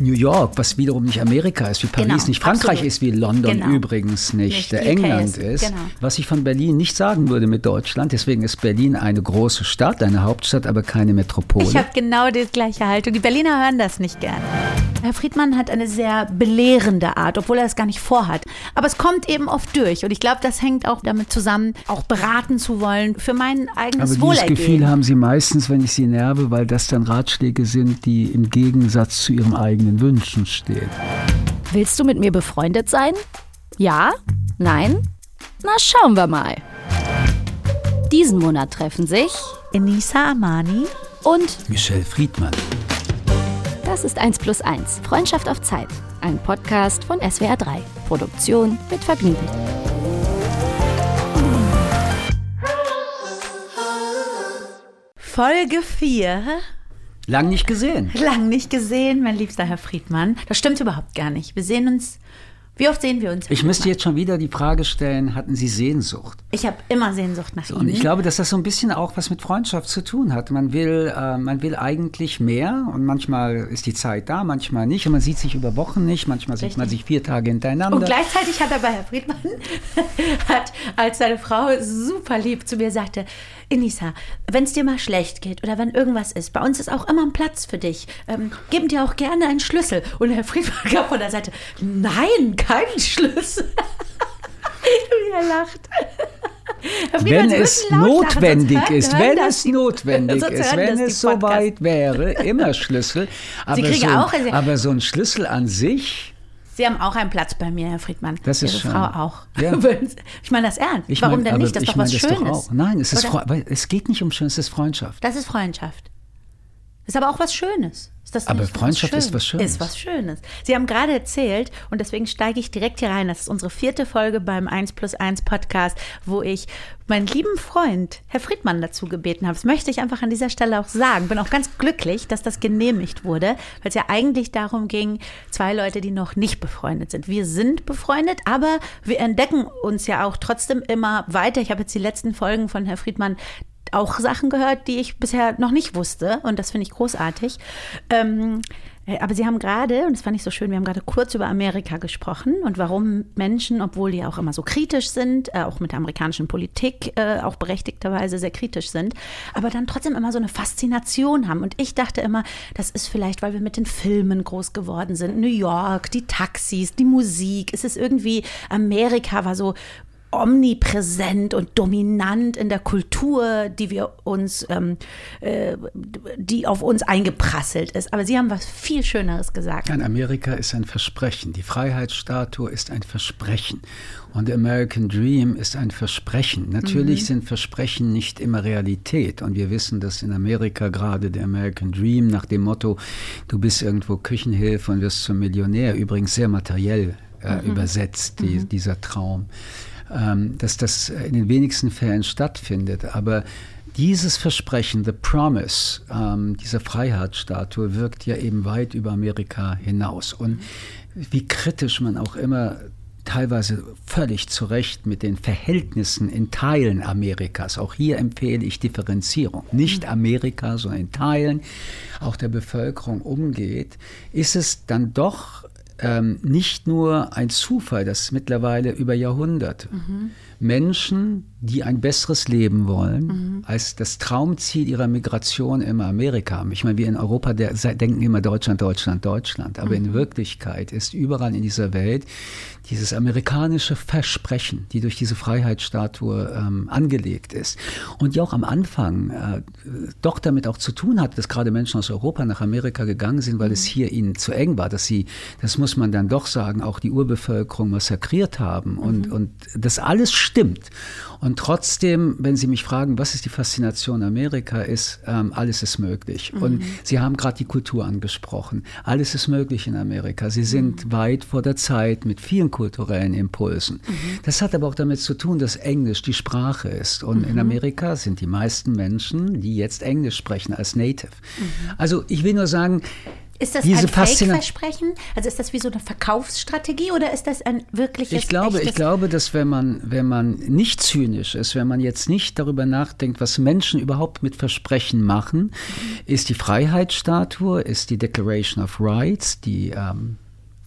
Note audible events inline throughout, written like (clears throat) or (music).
New York, was wiederum nicht Amerika ist, wie Paris Genau, nicht Frankreich absolut. ist, wie London Genau. übrigens nicht, Nicht England ist, genau. Was ich von Berlin nicht sagen würde mit Deutschland. Deswegen ist Berlin eine große Stadt, eine Hauptstadt, aber keine Metropole. Ich habe genau die gleiche Haltung. Die Berliner hören das nicht gerne. Herr Friedmann hat eine sehr belehrende Art, obwohl er es gar nicht vorhat. Aber es kommt eben oft durch. Und ich glaube, das hängt auch damit zusammen, auch beraten zu wollen für mein eigenes aber dieses Wohlergehen. Gefühl haben sie meistens, wenn ich sie nerve, weil das dann Ratschläge sind, die im Gegensatz zu ihren eigenen Wünschen stehen. Willst du mit mir befreundet sein? Ja? Nein? Na, schauen wir mal. Diesen Monat treffen sich Enisa Amani. und Michelle Friedmann. das ist 1 plus 1. Freundschaft auf Zeit. Ein Podcast von SWR 3. Produktion mit Vergnügen. Folge 4. Lang nicht gesehen. Lang nicht gesehen, mein liebster Herr Friedmann. Das stimmt überhaupt gar nicht. Wir sehen uns. Wie oft sehen wir uns? Ich müsste jetzt schon wieder die Frage stellen, hatten Sie Sehnsucht? Ich habe immer Sehnsucht nach Und Ihnen. ich glaube, dass das so ein bisschen auch was mit Freundschaft zu tun hat. Man will, äh, man will eigentlich mehr und manchmal ist die Zeit da, manchmal nicht. Und man sieht sich über Wochen nicht, manchmal sieht man sich vier Tage hintereinander. Und gleichzeitig hat aber Herr Friedmann, (laughs) hat, als seine Frau super lieb zu mir sagte, Inisa, wenn es dir mal schlecht geht oder wenn irgendwas ist, bei uns ist auch immer ein Platz für dich. Ähm, geben dir auch gerne einen Schlüssel. Und Herr Friedmann (laughs) gab von der Seite, nein, keinen Schlüssel. (laughs) Wie er lacht. Wenn es lachen, notwendig ist, hören wenn es notwendig ist, wenn es so Podcasts. weit wäre, immer Schlüssel. (laughs) Aber, so, ein- auch- aber so ein Schlüssel an sich, Sie haben auch einen Platz bei mir, Herr Friedmann. Das ist Ihre schön. Frau auch. Ja. (laughs) Ich meine das ernst. ich Warum mein, denn aber nicht? Das ist doch was Schönes. Nein, es, ist? Fre- es geht nicht um schön, es ist Freundschaft. Das ist Freundschaft. Ist aber auch was Schönes. Ist Aber Freundschaft ist Schönes? was Schönes. Ist was Schönes. Sie haben gerade erzählt, und deswegen steige ich direkt hier rein, das ist unsere vierte Folge beim 1 plus 1 Podcast, wo ich meinen lieben Freund, Herr Friedmann, dazu gebeten habe. Das möchte ich einfach an dieser Stelle auch sagen. Bin auch ganz glücklich, dass das genehmigt wurde, weil es ja eigentlich darum ging, zwei Leute, die noch nicht befreundet sind. Wir sind befreundet, aber wir entdecken uns ja auch trotzdem immer weiter. Ich habe jetzt die letzten Folgen von Herr Friedmann auch Sachen gehört, die ich bisher noch nicht wusste. Und das finde ich großartig. Ähm, äh, aber Sie haben gerade, und das fand ich so schön, wir haben gerade kurz über Amerika gesprochen und warum Menschen, obwohl die auch immer so kritisch sind, äh, auch mit der amerikanischen Politik äh, auch berechtigterweise sehr kritisch sind, aber dann trotzdem immer so eine Faszination haben. Und ich dachte immer, das ist vielleicht, weil wir mit den Filmen groß geworden sind. New York, die Taxis, die Musik. Es ist irgendwie, Amerika war so omnipräsent und dominant in der Kultur, die wir uns, ähm, äh, die auf uns eingeprasselt ist. Aber Sie haben was viel Schöneres gesagt. Nein, Amerika ist ein Versprechen. Die Freiheitsstatue ist ein Versprechen. Und der American Dream ist ein Versprechen. Natürlich sind Versprechen nicht immer Realität. Und wir wissen, dass in Amerika gerade der American Dream nach dem Motto, du bist irgendwo Küchenhilfe und wirst zum Millionär, übrigens sehr materiell äh, übersetzt, die, dieser Traum, dass das in den wenigsten Fällen stattfindet. Aber dieses Versprechen, the promise, ähm, dieser Freiheitsstatue wirkt ja eben weit über Amerika hinaus. Und wie kritisch man auch immer teilweise völlig zu Recht mit den Verhältnissen in Teilen Amerikas. Auch hier empfehle ich Differenzierung. Nicht Amerika, sondern in Teilen auch der Bevölkerung umgeht, ist es dann doch ähm, nicht nur ein Zufall, dass mittlerweile über Jahrhunderte Menschen, die ein besseres Leben wollen, als das Traumziel ihrer Migration immer Amerika haben. Ich meine, wir in Europa der, denken immer Deutschland, Deutschland, Deutschland. Aber in Wirklichkeit ist überall in dieser Welt dieses amerikanische Versprechen, die durch diese Freiheitsstatue ähm, angelegt ist und die auch am Anfang äh, doch damit auch zu tun hat, dass gerade Menschen aus Europa nach Amerika gegangen sind, weil es hier ihnen zu eng war, dass sie, das muss man dann doch sagen, auch die Urbevölkerung massakriert haben und, und das alles stimmt. Und trotzdem, wenn Sie mich fragen, was ist die Faszination Amerika, ist, ähm, alles ist möglich. Und Sie haben gerade die Kultur angesprochen. Alles ist möglich in Amerika. Sie sind weit vor der Zeit mit vielen kulturellen Impulsen. Das hat aber auch damit zu tun, dass Englisch die Sprache ist. Und in Amerika sind die meisten Menschen, die jetzt Englisch sprechen, als Native. Also ich will nur sagen, Ist das Diese ein Fake-Versprechen? Also ist das wie so eine Verkaufsstrategie oder ist das ein wirkliches, Ich glaube, ich glaube, dass wenn man, wenn man nicht zynisch ist, wenn man jetzt nicht darüber nachdenkt, was Menschen überhaupt mit Versprechen machen, ist die Freiheitsstatue, ist die Declaration of Rights, die ähm,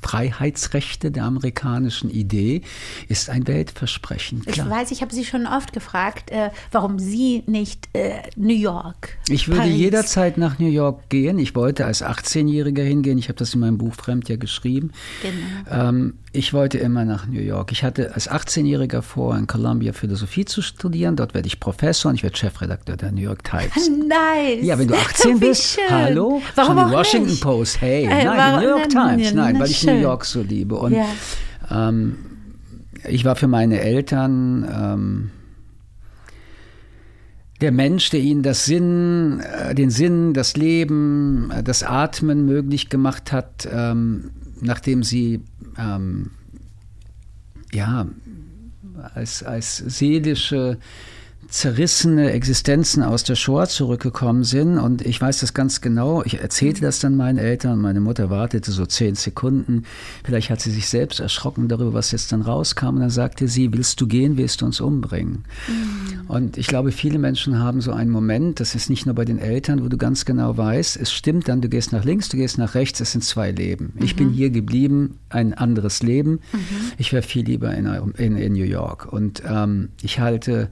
Freiheitsrechte der amerikanischen Idee, ist ein Weltversprechen. Ich Klar. weiß, ich habe Sie schon oft gefragt, äh, warum Sie nicht äh, New York. Ich würde Paris. jederzeit nach New York gehen. Ich wollte als 18-Jähriger hingehen. Ich habe das in meinem Buch Fremd ja geschrieben. Genau. Ähm, ich wollte immer nach New York. Ich hatte als 18-Jähriger vor, in Columbia Philosophie zu studieren. Dort werde ich Professor und ich werde Chefredakteur der New York Times. (laughs) Nice. Ja, wenn du 18 (laughs) Wie bist, schön. hallo, Warum auch der Washington nicht? Post, hey, Äh, nein, die New York Times, nein, weil ich. New York so liebe. Und Ja. ähm, ich war für meine Eltern ähm, der Mensch, der ihnen das Sinn, äh, den Sinn, das Leben, äh, das Atmen möglich gemacht hat, ähm, nachdem sie ähm, ja als, als seelische zerrissene Existenzen aus der Shoah zurückgekommen sind. Und ich weiß das ganz genau. Ich erzählte das dann meinen Eltern. Meine Mutter wartete so zehn Sekunden. Vielleicht hat sie sich selbst erschrocken darüber, was jetzt dann rauskam. Und dann sagte sie, willst du gehen, willst du uns umbringen? Und ich glaube, viele Menschen haben so einen Moment, das ist nicht nur bei den Eltern, wo du ganz genau weißt, es stimmt dann, du gehst nach links, du gehst nach rechts, es sind zwei Leben. Ich bin hier geblieben, ein anderes Leben. Ich wäre viel lieber in, in, in New York. Und ähm, ich halte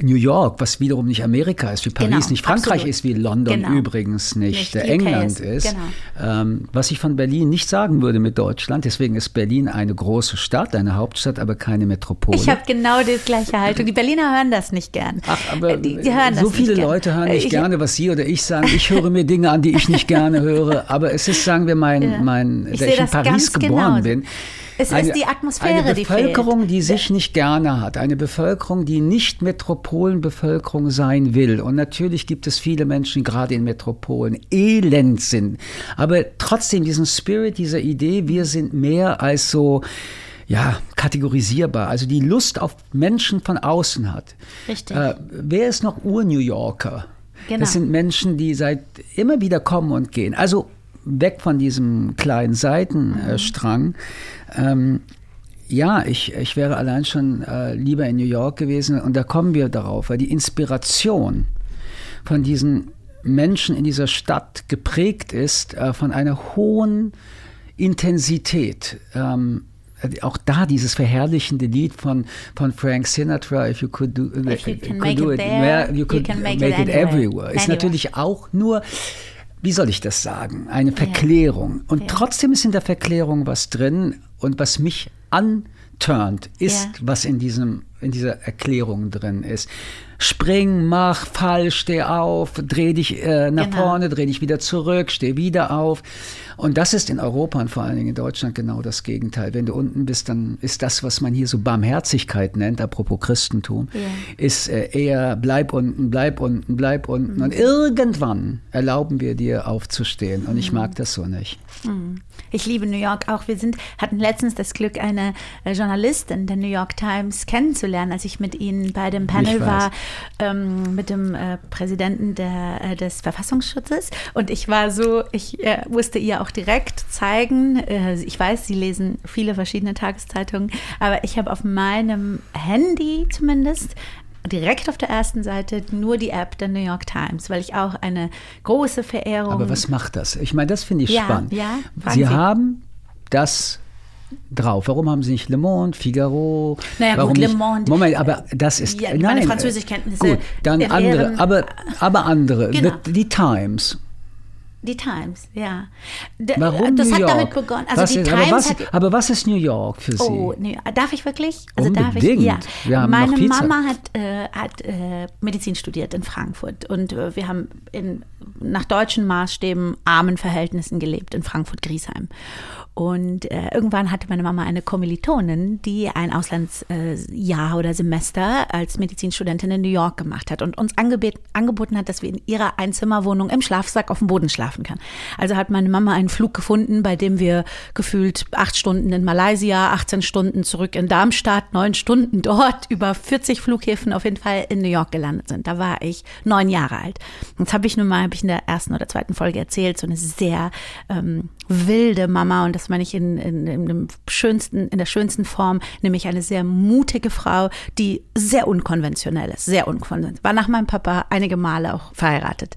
New York, was wiederum nicht Amerika ist, wie Paris Genau, nicht Frankreich absolut. ist, wie London Genau. übrigens nicht, Nicht, England ist, ist. genau. Ähm, was ich von Berlin nicht sagen würde mit Deutschland, deswegen ist Berlin eine große Stadt, eine Hauptstadt, aber keine Metropole. Ich habe genau die gleiche Haltung. Die Berliner hören das nicht gern. Ach, aber Äh, die, die hören so das viele nicht gern. Leute hören Äh, nicht ich- gerne, was Sie oder ich sagen. Ich höre mir Dinge an, die ich nicht gerne höre. Aber es ist, sagen wir, mein, Ja. mein Ich da sehe ich in Paris geboren bin. Es ist die Atmosphäre, eine die Bevölkerung, fehlt. die sich nicht gerne hat, eine Bevölkerung, die nicht Metropolenbevölkerung sein will. Und natürlich gibt es viele Menschen, die gerade in Metropolen, elend sind. Aber trotzdem diesen Spirit dieser Idee, wir sind mehr als so ja, kategorisierbar, also die Lust auf Menschen von außen hat. Richtig. Äh, wer ist noch Ur-New Yorker? Genau. Das sind Menschen, die seit immer wieder kommen und gehen. Also weg von diesem kleinen Seitenstrang. Ähm, ja, ich, ich wäre allein schon äh, lieber in New York gewesen und da kommen wir darauf, weil die Inspiration von diesen Menschen in dieser Stadt geprägt ist äh, von einer hohen Intensität. Ähm, auch da dieses verherrlichende Lied von, von Frank Sinatra, If you could do, you could make do it there, you you could can make, make it it anywhere. everywhere, ist Anywhere. natürlich auch nur, wie soll ich das sagen, eine Verklärung. Und Ja. trotzdem ist in der Verklärung was drin und was mich anturnt, ist, Ja. was in, diesem, in dieser Erklärung drin ist. Spring, mach, fall, steh auf, dreh dich äh, nach Genau. vorne, dreh dich wieder zurück, steh wieder auf. Und das ist in Europa und vor allen Dingen in Deutschland genau das Gegenteil. Wenn du unten bist, dann ist das, was man hier so Barmherzigkeit nennt, apropos Christentum, Ja. ist äh, eher bleib unten, bleib unten, bleib unten. Mhm. Und irgendwann erlauben wir dir aufzustehen. Und ich Mhm. mag das so nicht. Ich liebe New York auch. Wir sind, hatten letztens das Glück, eine äh, Journalistin der New York Times kennenzulernen, als ich mit Ihnen bei dem Panel war, ähm, mit dem äh, Präsidenten der, äh, des Verfassungsschutzes. Und ich war so, ich äh, musste ihr auch direkt zeigen, äh, ich weiß, Sie lesen viele verschiedene Tageszeitungen, aber ich habe auf meinem Handy zumindest direkt auf der ersten Seite nur die App der New York Times, weil ich auch eine große Verehrung Aber was macht das? Ich meine, das finde ich Ja, spannend. ja, Sie Sie. haben das drauf. Warum haben Sie nicht Le Monde, Figaro? Naja, Warum gut, Le nicht? Monde. Moment, aber das ist Ja, nein, meine Französischkenntnisse Gut, dann andere, Ehren- aber aber andere. Genau. The, die Times. Die Times, ja. D Warum das New hat York? damit begonnen. Also was die ist, Times aber, was, hat. aber was ist New York für Sie? Oh, nee, darf ich wirklich? Also darf ich? Unbedingt. Ja. Wir haben Meine. Mama hat, äh, hat äh, Medizin studiert in Frankfurt und äh, wir haben in, nach deutschen Maßstäben armen Verhältnissen gelebt in Frankfurt-Griesheim. Und äh, irgendwann hatte meine Mama eine Kommilitonin, die ein Auslandsjahr oder Semester als Medizinstudentin in New York gemacht hat und uns angebet, angeboten hat, dass wir in ihrer Einzimmerwohnung im Schlafsack auf dem Boden schlafen kann. Also hat meine Mama einen Flug gefunden, bei dem wir gefühlt acht Stunden in Malaysia, 18 Stunden zurück in Darmstadt, neun Stunden dort, (laughs) über 40 Flughäfen auf jeden Fall in New York gelandet sind. Da war ich neun Jahre alt. Jetzt habe ich nun mal, habe ich in der ersten oder zweiten Folge erzählt, so eine sehr ähm, wilde Mama und das meine ich in, in, in, schönsten, in der schönsten Form, nämlich eine sehr mutige Frau, die sehr unkonventionell ist, sehr unkonventionell. War nach meinem Papa einige Male auch verheiratet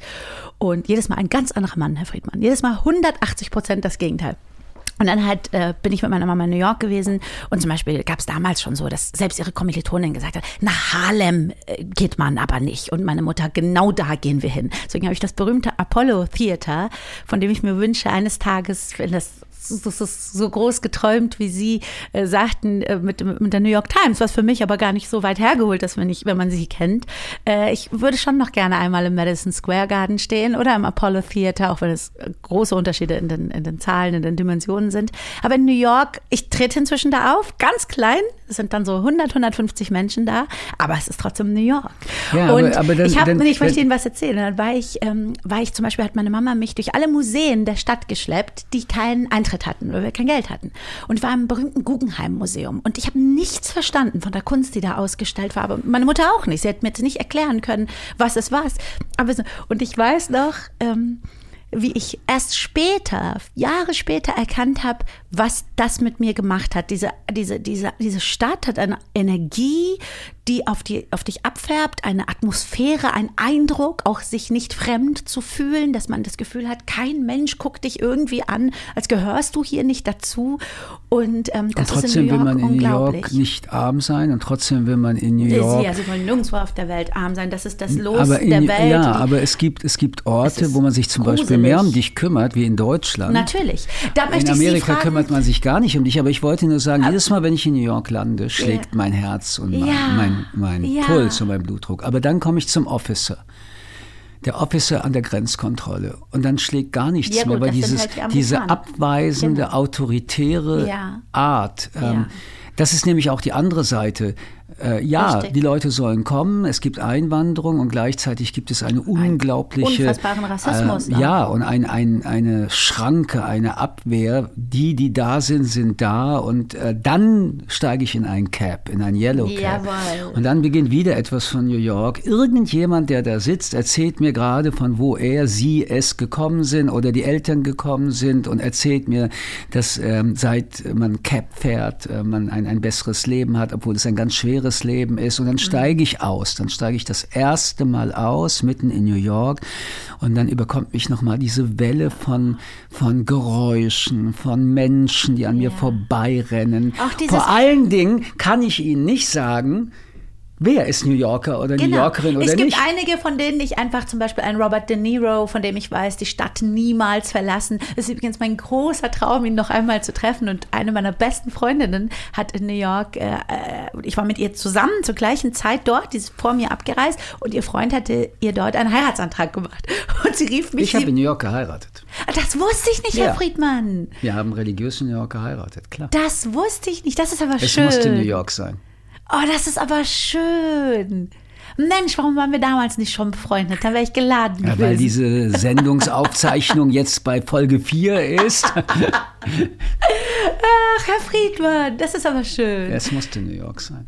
und jedes Mal ein ganz anderer Mann, Herr Friedmann. Jedes Mal 180 Prozent das Gegenteil. Und dann halt äh, bin ich mit meiner Mama in New York gewesen und zum Beispiel gab es damals schon so, dass selbst ihre Kommilitonin gesagt hat, nach Harlem äh, geht man aber nicht. Und meine Mutter, genau da gehen wir hin. Deswegen habe ich das berühmte Apollo Theater, von dem ich mir wünsche, eines Tages, wenn das so groß geträumt, wie Sie äh, sagten, äh, mit, mit der New York Times, was für mich aber gar nicht so weit hergeholt ist, wenn, ich, wenn man sie kennt. Äh, ich würde schon noch gerne einmal im Madison Square Garden stehen oder im Apollo Theater, auch wenn es große Unterschiede in den, in den Zahlen, in den Dimensionen sind. Aber in New York, ich trete inzwischen da auf, ganz klein, es sind dann so 100, 150 Menschen da, aber es ist trotzdem New York. Ja, und aber, aber dann, ich, hab, dann, ich möchte Ihnen was erzählen. Dann war ich, ähm, war ich zum Beispiel, hat meine Mama mich durch alle Museen der Stadt geschleppt, die keinen Eintritt hatten, weil wir kein Geld hatten. Und war im berühmten Guggenheim-Museum. Und ich habe nichts verstanden von der Kunst, die da ausgestellt war. Aber meine Mutter auch nicht. Sie hat mir nicht erklären können, was es war. Aber, und ich weiß noch, ähm, wie ich erst später, Jahre später erkannt habe, was das mit mir gemacht hat. Diese, diese, diese, diese Stadt hat eine Energie, die auf, die auf dich abfärbt, eine Atmosphäre, ein Eindruck, auch sich nicht fremd zu fühlen, dass man das Gefühl hat, kein Mensch guckt dich irgendwie an, als gehörst du hier nicht dazu. Und, ähm, das und trotzdem ist will man in New York nicht arm sein und trotzdem will man in New York. Sie, also Sie wollen nirgendwo auf der Welt arm sein. Das ist das Los in, der Welt. Ja, aber es gibt, es gibt Orte, wo man sich zum gruselig. Beispiel mehr um dich kümmert, wie in Deutschland. Natürlich. in Amerika kümmert man sich gar nicht um dich, aber ich wollte nur sagen, aber jedes Mal, wenn ich in New York lande, schlägt ja. mein Herz und mein, ja. mein, mein ja. Puls und mein Blutdruck. Aber dann komme ich zum Officer der Officer an der Grenzkontrolle. Und dann schlägt gar nichts gut, mehr, weil dieses, halt die diese abweisende, genau. autoritäre. Art, ähm, das ist nämlich auch die andere Seite. Äh, ja, Richtig. die Leute sollen kommen, es gibt Einwanderung und gleichzeitig gibt es eine unglaubliche. Unfassbaren Rassismus. Äh, ja, und ein, ein, eine Schranke, eine Abwehr. Die, die da sind, sind da. Und äh, dann steige ich in ein Cap, in ein Yellow Cap. Jawohl. Und dann beginnt wieder etwas von New York. Irgendjemand, der da sitzt, erzählt mir gerade, von wo er, sie, es gekommen sind oder die Eltern gekommen sind und erzählt mir, dass ähm, seit man Cap fährt, äh, man ein, ein besseres Leben hat, obwohl es ein ganz schweres schweres Leben ist. Und dann steige ich aus. Dann steige ich das erste Mal aus, mitten in New York. Und dann überkommt mich nochmal diese Welle von, von Geräuschen, von Menschen, die an ja. mir vorbeirennen. Vor allen Dingen kann ich Ihnen nicht sagen, Wer ist New Yorker oder genau. New Yorkerin oder nicht? Es gibt nicht? einige, von denen ich einfach zum Beispiel ein Robert De Niro, von dem ich weiß, die Stadt niemals verlassen. Es ist übrigens mein großer Traum, ihn noch einmal zu treffen. Und eine meiner besten Freundinnen hat in New York, äh, äh ich war mit ihr zusammen zur gleichen Zeit dort, die ist vor mir abgereist und ihr Freund hatte ihr dort einen Heiratsantrag gemacht. (laughs) Und sie rief mich. Ich habe in New York geheiratet. Ah, das wusste ich nicht, ja. Herr Friedmann. Wir haben religiös in New York geheiratet, klar. Das wusste ich nicht. Das ist aber es schön. Es musste New York sein. Oh, das ist aber schön. Mensch, warum waren wir damals nicht schon befreundet? Dann wäre ich geladen. Ja, weil diese Sendungsaufzeichnung jetzt bei Folge 4 ist. (laughs) Ach, Herr Friedmann, das ist aber schön. Es musste New York sein.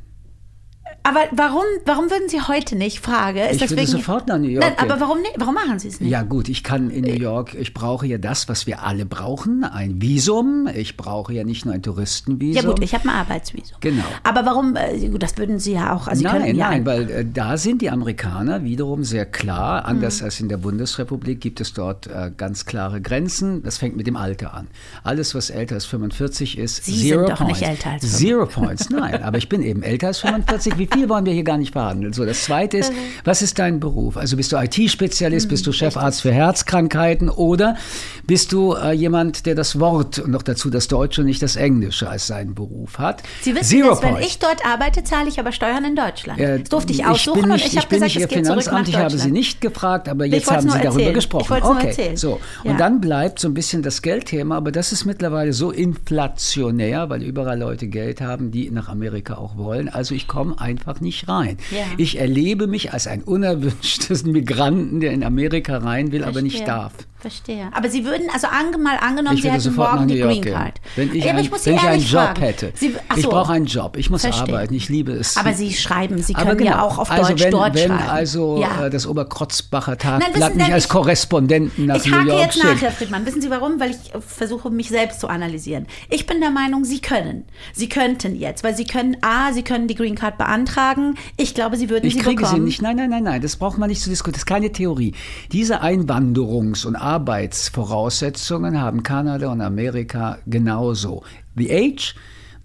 Aber warum, warum würden Sie heute nicht? Frage. Ist ich das würde sofort nach New York Nein, aber warum, nicht? warum machen Sie es nicht? Ja gut, ich kann in New York, ich brauche ja das, was wir alle brauchen, ein Visum. Ich brauche ja nicht nur ein Touristenvisum. Ja gut, ich habe ein Arbeitsvisum. Genau. Aber warum, äh, das würden Sie ja auch... Also nein, nein, weil äh, da sind die Amerikaner wiederum sehr klar. Anders mhm. als in der Bundesrepublik gibt es dort äh, ganz klare Grenzen. Das fängt mit dem Alter an. Alles, was älter als 45 ist, Sie zero sind doch points. nicht älter als 45. Zero points, nein. Aber ich bin eben älter als 45. Wie viel (laughs) wollen wir hier gar nicht verhandeln. So, das zweite ist, mhm. was ist dein Beruf? Also bist du IT-Spezialist, bist du mhm, Chefarzt für Herzkrankheiten oder bist du äh, jemand, der das Wort und noch dazu das Deutsche und nicht das Englische als seinen Beruf hat? Sie wissen, Zero dass, wenn ich dort arbeite, zahle ich aber Steuern in Deutschland. Äh, das durfte ich aussuchen ich nicht, und ich habe gesagt, Ihr Finanzamt, ich habe Sie nicht gefragt, aber jetzt haben Sie darüber erzählen. gesprochen. Ich okay, so. Und ja. dann bleibt so ein bisschen das Geldthema, aber das ist mittlerweile so inflationär, weil überall Leute Geld haben, die nach Amerika auch wollen. Also ich komme einfach nicht rein. Ja. Ich erlebe mich als ein unerwünschtes (laughs) Migranten, der in Amerika rein will, Verstehe. aber nicht darf. Verstehe. Aber Sie würden, also ange, mal angenommen, Ich Sie hätten morgen die Green. Card. Wenn ich, Ja, aber ein, ich muss Sie wenn ich einen Job fragen. hätte. Sie, ich brauche einen Job. Ich muss Verstehe. arbeiten. Ich liebe es. Aber Sie schreiben, Sie können ja genau. auch auf also Deutsch wenn, dort wenn schreiben. also ja. äh, das Oberkrotzbacher Nein, Tagblatt mich als ich- Korrespondenten nach Ich New hake York jetzt nach. Herr Friedmann. Wissen Sie warum? Weil ich äh, versuche, mich selbst zu analysieren. Ich bin der Meinung, Sie können. Sie könnten jetzt, weil Sie können, A, Sie können die Green Card beantragen. Ich glaube, Sie würden Ich sie kriege bekommen. sie nicht. Nein, nein, nein, nein. Das braucht man nicht zu diskutieren. Das ist keine Theorie. Diese Einwanderungs- und Arbeitsvoraussetzungen haben Kanada und Amerika genauso. The age,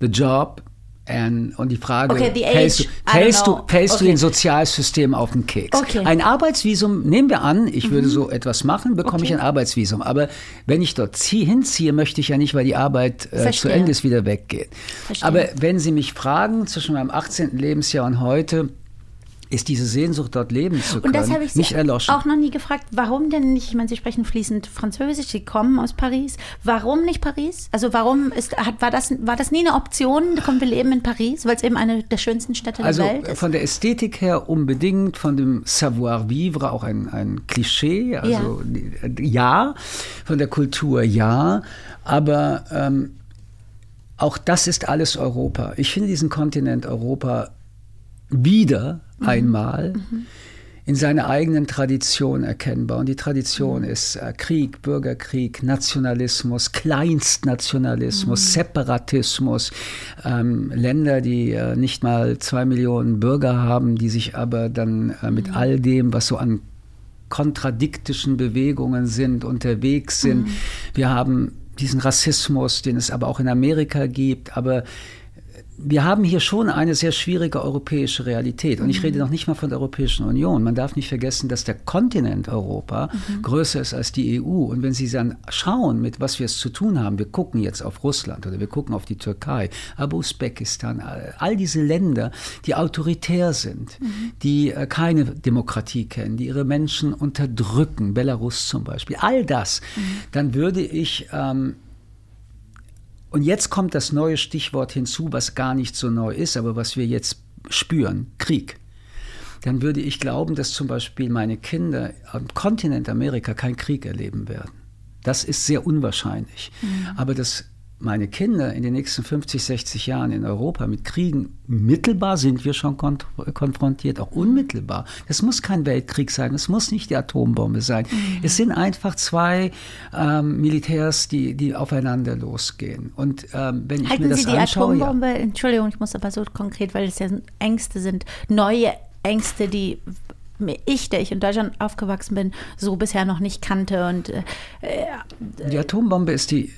the job and, und die Frage, Okay, the fällst, age, du, fällst, du, fällst du Okay. den Sozialsystem auf den Keks? Okay. Mhm. Ein Arbeitsvisum, nehmen wir an, ich würde so etwas machen, bekomme ich Okay. ein Arbeitsvisum. Aber wenn ich dort zieh, hinziehe, möchte ich ja nicht, weil die Arbeit äh, zu. Ende ist, wieder. Verstehe. Aber wenn Sie mich fragen, zwischen meinem 18. Lebensjahr und heute, ist diese Sehnsucht, dort leben zu können, Und das habe ich nicht erloschen. auch noch nie gefragt. Warum denn nicht? Ich meine, Sie sprechen fließend Französisch, Sie kommen aus Paris. Warum nicht Paris? Also warum ist, hat, war, das, war das nie eine Option? Komm, wir leben in Paris, weil es eben eine der schönsten Städte also der Welt ist. von der Ästhetik her unbedingt, von dem Savoir-vivre auch ein, ein Klischee, also ja. von der Kultur ja, aber ähm, auch das ist alles Europa. Ich finde diesen Kontinent Europa wieder Mhm. einmal in seiner eigenen Tradition erkennbar. Und die Tradition Mhm. ist äh, Krieg, Bürgerkrieg, Nationalismus, Kleinstnationalismus, Mhm. Separatismus, ähm, Länder, die äh, nicht mal zwei Millionen Bürger haben, die sich aber dann äh, mit Mhm. all dem, was so an kontradiktischen Bewegungen sind, unterwegs sind. Mhm. Wir haben diesen Rassismus, den es aber auch in Amerika gibt, aber wir haben hier schon eine sehr schwierige europäische Realität. Und ich rede noch nicht mal von der Europäischen Union. Man darf nicht vergessen, dass der Kontinent Europa größer ist als die EU. Und wenn Sie dann schauen, mit was wir es zu tun haben, wir gucken jetzt auf Russland oder wir gucken auf die Türkei, aber Usbekistan, all diese Länder, die autoritär sind, die äh, keine Demokratie kennen, die ihre Menschen unterdrücken, Belarus zum Beispiel, all das, dann würde ich ähm, und jetzt kommt das neue Stichwort hinzu, was gar nicht so neu ist, aber was wir jetzt spüren, Krieg. Dann würde ich glauben, dass zum Beispiel meine Kinder am Kontinent Amerika keinen Krieg erleben werden. Das ist sehr unwahrscheinlich. Aber dass meine Kinder in den nächsten 50, 60 Jahren in Europa mit Kriegen, mittelbar sind wir schon kont konfrontiert, auch unmittelbar. Das muss kein Weltkrieg sein, es muss nicht die Atombombe sein. Es sind einfach zwei ähm, Militärs, die, die aufeinander losgehen. Und ähm, wenn ich mir Halten das Sie die anschaue, ja. Atombombe, Entschuldigung, ich muss aber so konkret, weil es ja Ängste sind, neue Ängste, die ich, der ich in Deutschland aufgewachsen bin, so bisher noch nicht kannte. Und äh, Die Atombombe ist die äh,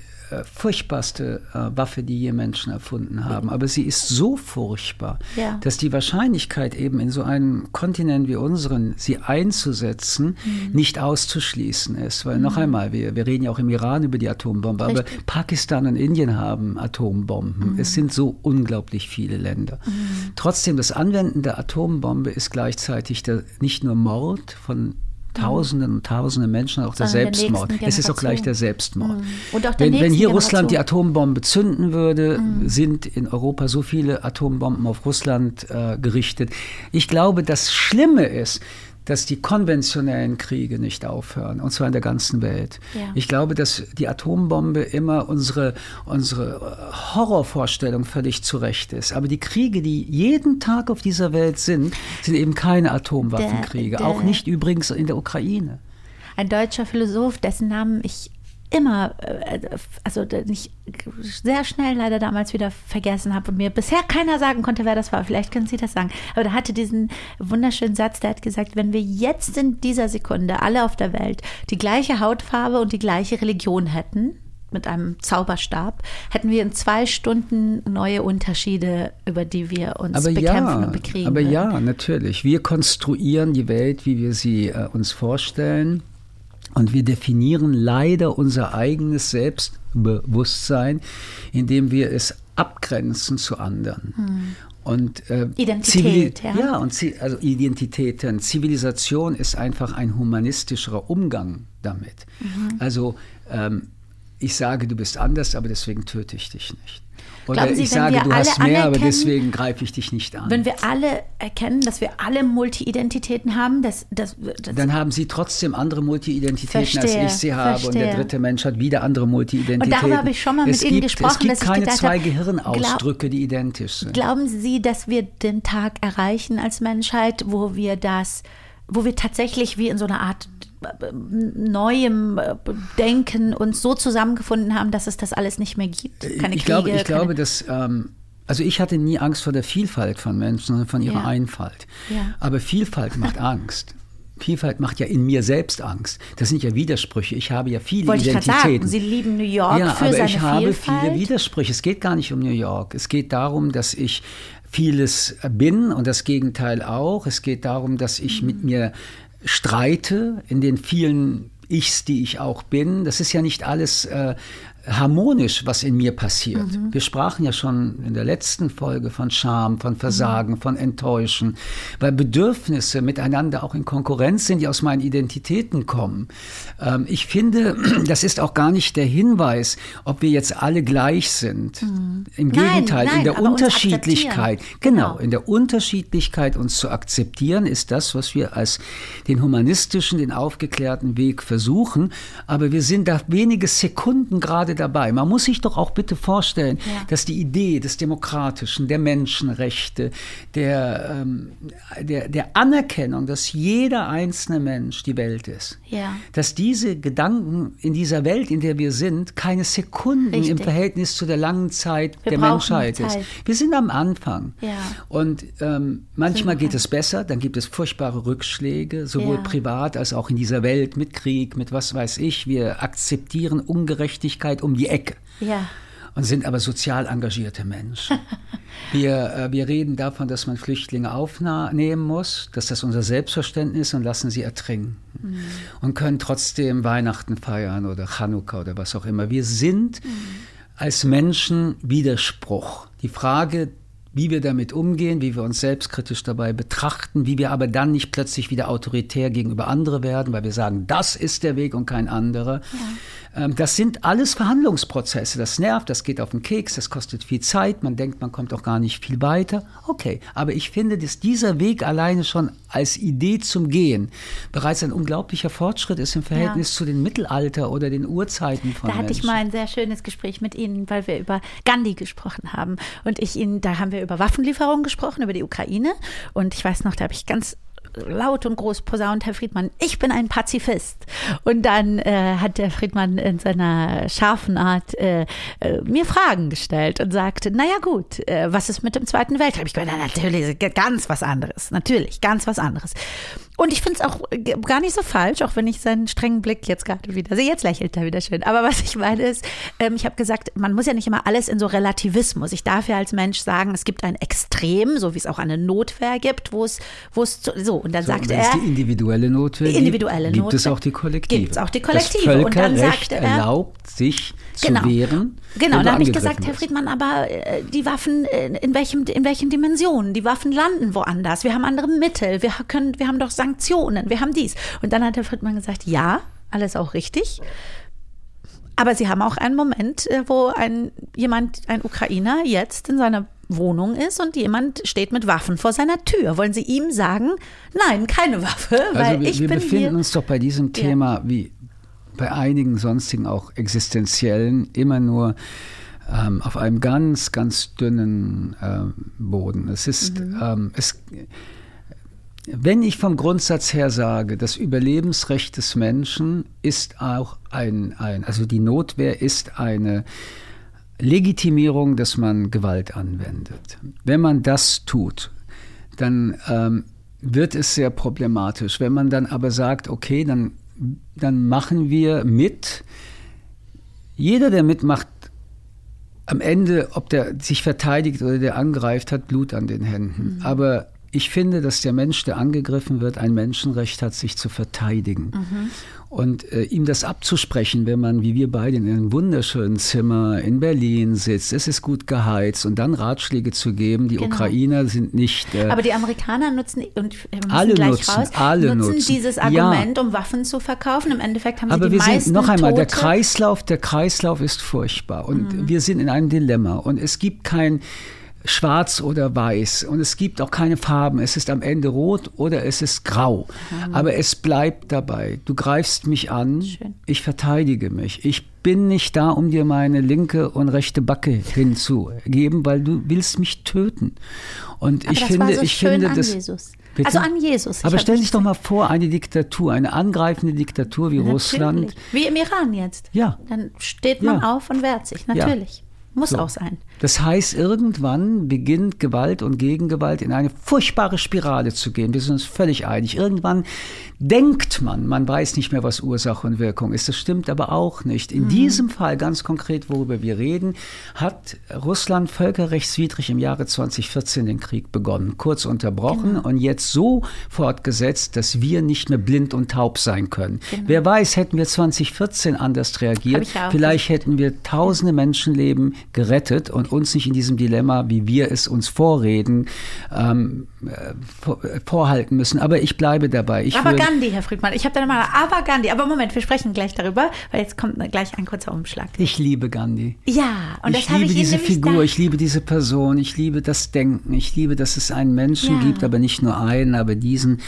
furchtbarste äh, Waffe, die je Menschen erfunden haben. Aber sie ist so furchtbar, Ja. dass die Wahrscheinlichkeit eben in so einem Kontinent wie unseren, sie einzusetzen, Mhm. nicht auszuschließen ist. Weil noch einmal, wir, wir reden ja auch im Iran über die Atombombe, aber Richtig. Mhm. Pakistan und Indien haben Atombomben. Es sind so unglaublich viele Länder. Trotzdem, das Anwenden der Atombombe ist gleichzeitig der, nicht nur Mord von Tausenden und Tausenden Menschen, auch der der Selbstmord. nächsten Es ist auch gleich der Selbstmord. Mhm. Der wenn, wenn hier Russland die. Atombombe zünden würde, Mhm. sind in Europa so viele Atombomben auf Russland äh, gerichtet. Ich glaube, das Schlimme ist, dass die konventionellen Kriege nicht aufhören, und zwar in der ganzen Welt. Ja. Ich glaube, dass die Atombombe immer unsere, unsere äh, Horrorvorstellung völlig zurecht ist. Aber die Kriege, die jeden Tag auf dieser Welt sind, sind eben keine Atomwaffenkriege. Der- der- auch nicht übrigens in der Ukraine. ein deutscher Philosoph, dessen Namen ich immer, äh, also ich sehr schnell leider damals wieder vergessen habe und mir bisher keiner sagen konnte, wer das war. Vielleicht können Sie das sagen. Aber der hatte diesen wunderschönen Satz, der hat gesagt, wenn wir jetzt in dieser Sekunde alle auf der Welt die gleiche Hautfarbe und die gleiche Religion hätten, mit einem Zauberstab, hätten wir in zwei Stunden neue Unterschiede, über die wir uns aber bekämpfen ja, und bekriegen. Aber würden. ja, natürlich. Wir konstruieren die Welt, wie wir sie äh, uns vorstellen. Und wir definieren leider unser eigenes Selbstbewusstsein, indem wir es abgrenzen zu anderen. Und, äh, Hm. Identität, Zivili- ja. ja. und also Identitäten. Zivilisation ist einfach ein humanistischerer Umgang damit. Mhm. Also ähm, ich sage, du bist anders, aber deswegen töte ich dich nicht. Oder Sie, ich sage, du hast mehr, aber deswegen greife ich dich nicht an. Wenn wir alle erkennen, dass wir alle Multi-Identitäten haben, dass, dass, dass dann haben sie trotzdem andere Multi-Identitäten, als Verstehe, ich sie habe. Und der verstehe. dritte Mensch hat wieder andere Multi-Identitäten. Und darüber habe ich schon mal es mit Ihnen gibt, gesprochen, Es gibt dass ich keine gedacht zwei Gehirnausdrücke, die identisch sind. Glauben Sie, dass wir den Tag erreichen als Menschheit, wo wir das, wo wir tatsächlich wie in so einer Art neuem äh, Denken uns so zusammengefunden haben, dass es das alles nicht mehr gibt? Keine ich glaube, Kriege, ich glaube, dass ähm, also ich hatte nie Angst vor der Vielfalt von Menschen, sondern von ihrer Ja. Einfalt. Ja. Aber Vielfalt macht (laughs) Angst. Vielfalt macht ja in mir selbst Angst. Das sind ja Widersprüche. Ich habe ja viele wollte ich Identitäten. sagen, Sie lieben New York ja, für aber seine ich habe Vielfalt. viele Widersprüche. Es geht gar nicht um New York. Es geht darum, dass ich vieles bin und das Gegenteil auch. Es geht darum, dass ich mit mir streite in den vielen Ichs, die ich auch bin. Das ist ja nicht alles äh, harmonisch, was in mir passiert. Wir sprachen ja schon in der letzten Folge von Scham, von Versagen, von Enttäuschen, weil Bedürfnisse miteinander auch in Konkurrenz sind, die aus meinen Identitäten kommen. Ähm, ich finde, (clears throat) das ist auch gar nicht der Hinweis, ob wir jetzt alle gleich sind. Im Nein, Gegenteil, nein, in der Unterschiedlichkeit, genau, Genau. in der Unterschiedlichkeit uns zu akzeptieren, ist das, was wir als den humanistischen, den aufgeklärten Weg versuchen. Aber wir sind da wenige Sekunden gerade dabei. Man muss sich doch auch bitte vorstellen, Ja. dass die Idee des Demokratischen, der Menschenrechte, der, ähm, der, der Anerkennung, dass jeder einzelne Mensch die Welt ist, Ja. dass diese Gedanken in dieser Welt, in der wir sind, keine Sekunden im Richtig. Verhältnis zu der langen Zeit Wir der Menschheit Zeit. ist. Wir sind am Anfang. Ja. Und ähm, manchmal geht es besser, dann gibt es furchtbare Rückschläge, sowohl privat als auch in dieser Welt mit Krieg, mit was weiß ich. Wir akzeptieren Ungerechtigkeit um die Ecke Ja. und sind aber sozial engagierte Menschen. (laughs) wir, äh, wir reden davon, dass man Flüchtlinge aufnehmen muss, dass das unser Selbstverständnis ist und lassen sie ertrinken. Und können trotzdem Weihnachten feiern oder Chanukka oder was auch immer. Wir sind als Menschen Widerspruch. Die Frage, wie wir damit umgehen, wie wir uns selbstkritisch dabei betrachten, wie wir aber dann nicht plötzlich wieder autoritär gegenüber andere werden, weil wir sagen, das ist der Weg und kein anderer. Ähm, Das sind alles Verhandlungsprozesse. Das nervt, das geht auf den Keks, das kostet viel Zeit. Man denkt, man kommt auch gar nicht viel weiter. Okay, aber ich finde, dass dieser Weg alleine schon als Idee zum Gehen bereits ein unglaublicher Fortschritt ist im Verhältnis zu den Mittelalter oder den Urzeiten von Da hatte ich Menschen. mal ein sehr schönes Gespräch mit Ihnen, weil wir über Gandhi gesprochen haben. Und ich Ihnen, da haben wir über Waffenlieferungen gesprochen, über die Ukraine. Und ich weiß noch, da habe ich ganz laut und groß posaunt, Herr Friedmann, ich bin ein Pazifist. Und dann äh, hat der Friedmann in seiner scharfen Art äh, äh, mir Fragen gestellt und sagte, naja gut, äh, was ist mit dem Zweiten Weltkrieg? Ich gesagt, natürlich, ganz was anderes. Natürlich, ganz was anderes. Und ich finde es auch äh, gar nicht so falsch, auch wenn ich seinen strengen Blick jetzt gerade wieder sehe. Jetzt lächelt er wieder schön. Aber (laughs) was ich meine ist, ähm, ich habe gesagt, man muss ja nicht immer alles in so Relativismus. Ich darf ja als Mensch sagen, es gibt ein Extrem, so wie es auch eine Notwehr gibt, wo es, wo es zu- so. Und dann So, sagt wenn es er, die individuelle Notwehr gibt, Individuelle gibt es Notwehr. auch die Kollektive. Gibt's auch die Kollektive. Und dann sagte er- erlaubt sich zu Genau. wehren. Genau, und dann habe ich gesagt, Herr. Friedmann, aber äh, die Waffen, äh, in, welchem, in welchen Dimensionen? Die Waffen landen woanders. Wir haben andere Mittel. Wir, können, wir haben doch Sanktionen. Wir haben dies. Und dann hat Herr Friedmann gesagt, ja, alles auch richtig. Aber Sie haben auch einen Moment, äh, wo ein, jemand, ein Ukrainer jetzt in seiner Wohnung ist und jemand steht mit Waffen vor seiner Tür. Wollen Sie ihm sagen, nein, keine Waffe, weil Also wir, ich wir bin befinden uns doch bei diesem Ja. Thema wie bei einigen sonstigen auch existenziellen immer nur ähm, auf einem ganz, ganz dünnen ähm, Boden. Es ist, Mhm. ähm, es, wenn ich vom Grundsatz her sage, das Überlebensrecht des Menschen ist auch ein, ein also die Notwehr ist eine Legitimierung, dass man Gewalt anwendet. Wenn man das tut, dann ähm, wird es sehr problematisch. Wenn man dann aber sagt, okay, dann, dann machen wir mit. Jeder, der mitmacht, am Ende, ob der sich verteidigt oder der angreift, hat Blut an den Händen. Aber ich finde, dass der Mensch, der angegriffen wird, ein Menschenrecht hat, sich zu verteidigen. Mhm. Und äh, ihm das abzusprechen, wenn man, wie wir beide, in einem wunderschönen Zimmer in Berlin sitzt, es ist gut geheizt und dann Ratschläge zu geben, die genau. Ukrainer sind nicht. Äh, Aber die Amerikaner nutzen, und wir alle nutzen, raus, alle nutzen, nutzen dieses Argument, ja. um Waffen zu verkaufen. Im Endeffekt haben sie Aber die wir meisten sind, noch einmal, Tote. der Kreislauf, der Kreislauf ist furchtbar und mhm. wir sind in einem Dilemma und es gibt kein schwarz oder weiß und es gibt auch keine Farben. Es ist am Ende rot oder es ist grau. Mhm. Aber es bleibt dabei. Du greifst mich an, Schön. ich verteidige mich. Ich bin nicht da, um dir meine linke und rechte Backe hinzugeben, weil du willst mich töten. Und Aber ich finde, so ich finde das. Jesus. Bitte? Also an Jesus. Aber stell dich doch mal vor, eine Diktatur, eine angreifende Diktatur wie natürlich. Russland. Wie im Iran jetzt. Ja. Dann steht man ja. auf und wehrt sich, natürlich. Ja. Muss so. auch sein. Das heißt, irgendwann beginnt Gewalt und Gegengewalt in eine furchtbare Spirale zu gehen. Wir sind uns völlig einig. Irgendwann denkt man, man weiß nicht mehr, was Ursache und Wirkung ist. Das stimmt aber auch nicht. In mhm. diesem Fall, ganz konkret, worüber wir reden, hat Russland völkerrechtswidrig im Jahre 2014 den Krieg begonnen, kurz unterbrochen genau. und jetzt so fortgesetzt, dass wir nicht mehr blind und taub sein können. Genau. Wer weiß, hätten wir 2014 anders reagiert, vielleicht hätten wir tausende Menschenleben gerettet und uns nicht in diesem Dilemma, wie wir es uns vorreden, ähm, äh, vorhalten müssen. Aber ich bleibe dabei. Ich aber Gandhi, Herr Friedmann, ich habe da mal, aber Gandhi, aber Moment, wir sprechen gleich darüber, weil jetzt kommt gleich ein kurzer Umschlag. Ich liebe Gandhi. Ja, und ich das habe ich liebe diese Figur, ich liebe diese Person, ich liebe das Denken, ich liebe, dass es einen Menschen ja. gibt, aber nicht nur einen, aber diesen,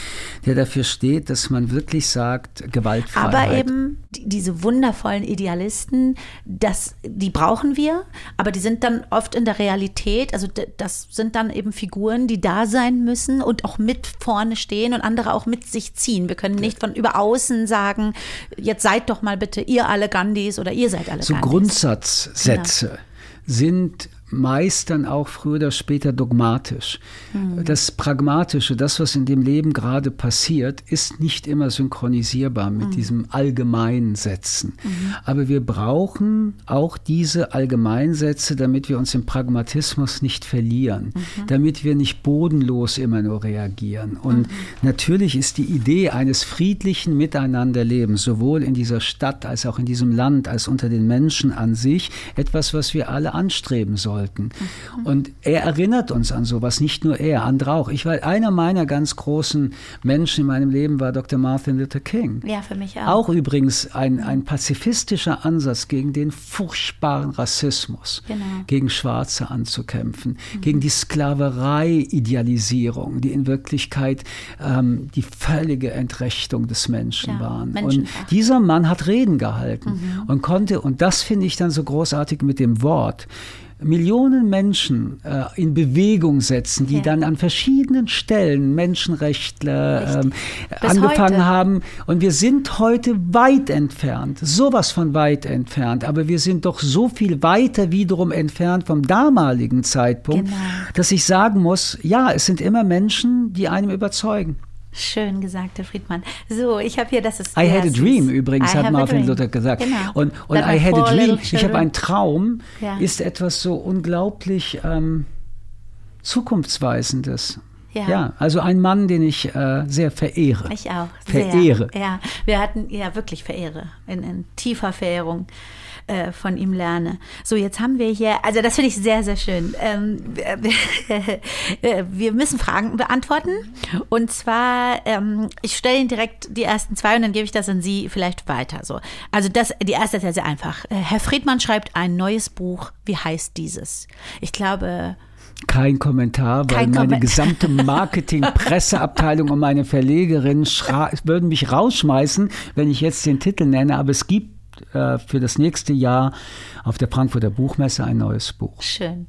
der dafür steht, dass man wirklich sagt, Gewaltfreiheit. Aber eben diese wundervollen Idealisten, das, die brauchen wir, aber die sind dann oft in der Realität, also das sind dann eben Figuren, die da sein müssen und auch mit vorne stehen und andere auch mit sich ziehen. Wir können nicht von über außen sagen, jetzt seid doch mal bitte ihr alle Gandhis oder ihr seid alle so Gandhis. So Grundsatzsätze genau. sind meist dann auch früher oder später dogmatisch. Mhm. Das Pragmatische, das, was in dem Leben gerade passiert, ist nicht immer synchronisierbar mit mhm. diesem Allgemeinsätzen. Mhm. Aber wir brauchen auch diese Allgemeinsätze, damit wir uns im Pragmatismus nicht verlieren, mhm. damit wir nicht bodenlos immer nur reagieren. Und mhm. natürlich ist die Idee eines friedlichen Miteinanderlebens, sowohl in dieser Stadt als auch in diesem Land, als unter den Menschen an sich, etwas, was wir alle anstreben sollen Mhm. Und er erinnert uns an sowas, nicht nur er, andere auch. Ich war einer meiner ganz großen Menschen in meinem Leben war Dr. Martin Luther King. Ja, für mich auch. Auch übrigens ein, ein pazifistischer Ansatz gegen den furchtbaren Rassismus, genau. gegen Schwarze anzukämpfen, mhm. gegen die Sklaverei-Idealisierung, die in Wirklichkeit ähm, die völlige Entrechtung des Menschen ja, waren. Und dieser Mann hat Reden gehalten mhm. und konnte, und das finde ich dann so großartig mit dem Wort, Millionen Menschen äh, in Bewegung setzen, die ja. dann an verschiedenen Stellen Menschenrechtler ähm, angefangen heute. haben. Und wir sind heute weit entfernt, sowas von weit entfernt, aber wir sind doch so viel weiter wiederum entfernt vom damaligen Zeitpunkt, genau. dass ich sagen muss, ja, es sind immer Menschen, die einem überzeugen. Schön gesagt, Herr Friedmann. So, ich habe hier, das ist. I had a dream übrigens, I hat Martin Luther gesagt. Genau. Und, und I had a dream, ich habe einen Traum, ja. ist etwas so unglaublich ähm, Zukunftsweisendes. Ja. ja. also ein Mann, den ich äh, sehr verehre. Ich auch. Verehre. Sehr. Ja, wir hatten ja wirklich verehre, in, in tiefer Verehrung. Äh, von ihm lerne. So, jetzt haben wir hier, also das finde ich sehr, sehr schön. Ähm, (laughs) wir müssen Fragen beantworten. Und zwar, ähm, ich stelle Ihnen direkt die ersten zwei und dann gebe ich das an Sie vielleicht weiter. So. Also das, die erste ist ja sehr einfach. Äh, Herr Friedmann schreibt ein neues Buch. Wie heißt dieses? Ich glaube, kein Kommentar, weil Kein meine Kommentar. gesamte (laughs) Marketing-Presseabteilung und meine Verlegerin würden mich rausschmeißen, wenn ich jetzt den Titel nenne. Aber es gibt äh, für das nächste Jahr auf der Frankfurter Buchmesse ein neues Buch. Schön.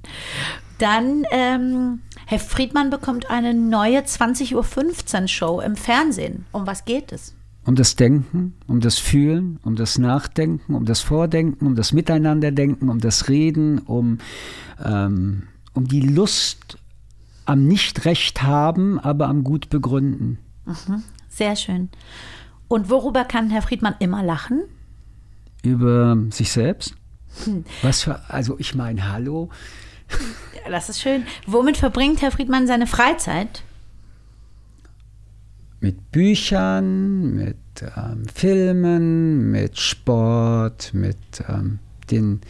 Dann, ähm, Herr Friedmann bekommt eine neue 20.15 Uhr Show im Fernsehen. Um was geht es? Um das Denken, um das Fühlen, um das Nachdenken, um das Vordenken, um das Miteinanderdenken, um das Reden, um, ähm, um die Lust am Nicht-Recht haben, aber am Gut begründen. Mhm, sehr schön. Und worüber kann Herr Friedmann immer lachen? Über sich selbst. Hm. Was für, also ich meine, hallo. Ja, das ist schön. Womit verbringt Herr Friedmann seine Freizeit? mit Büchern, mit ähm, Filmen, mit Sport, mit ähm, den,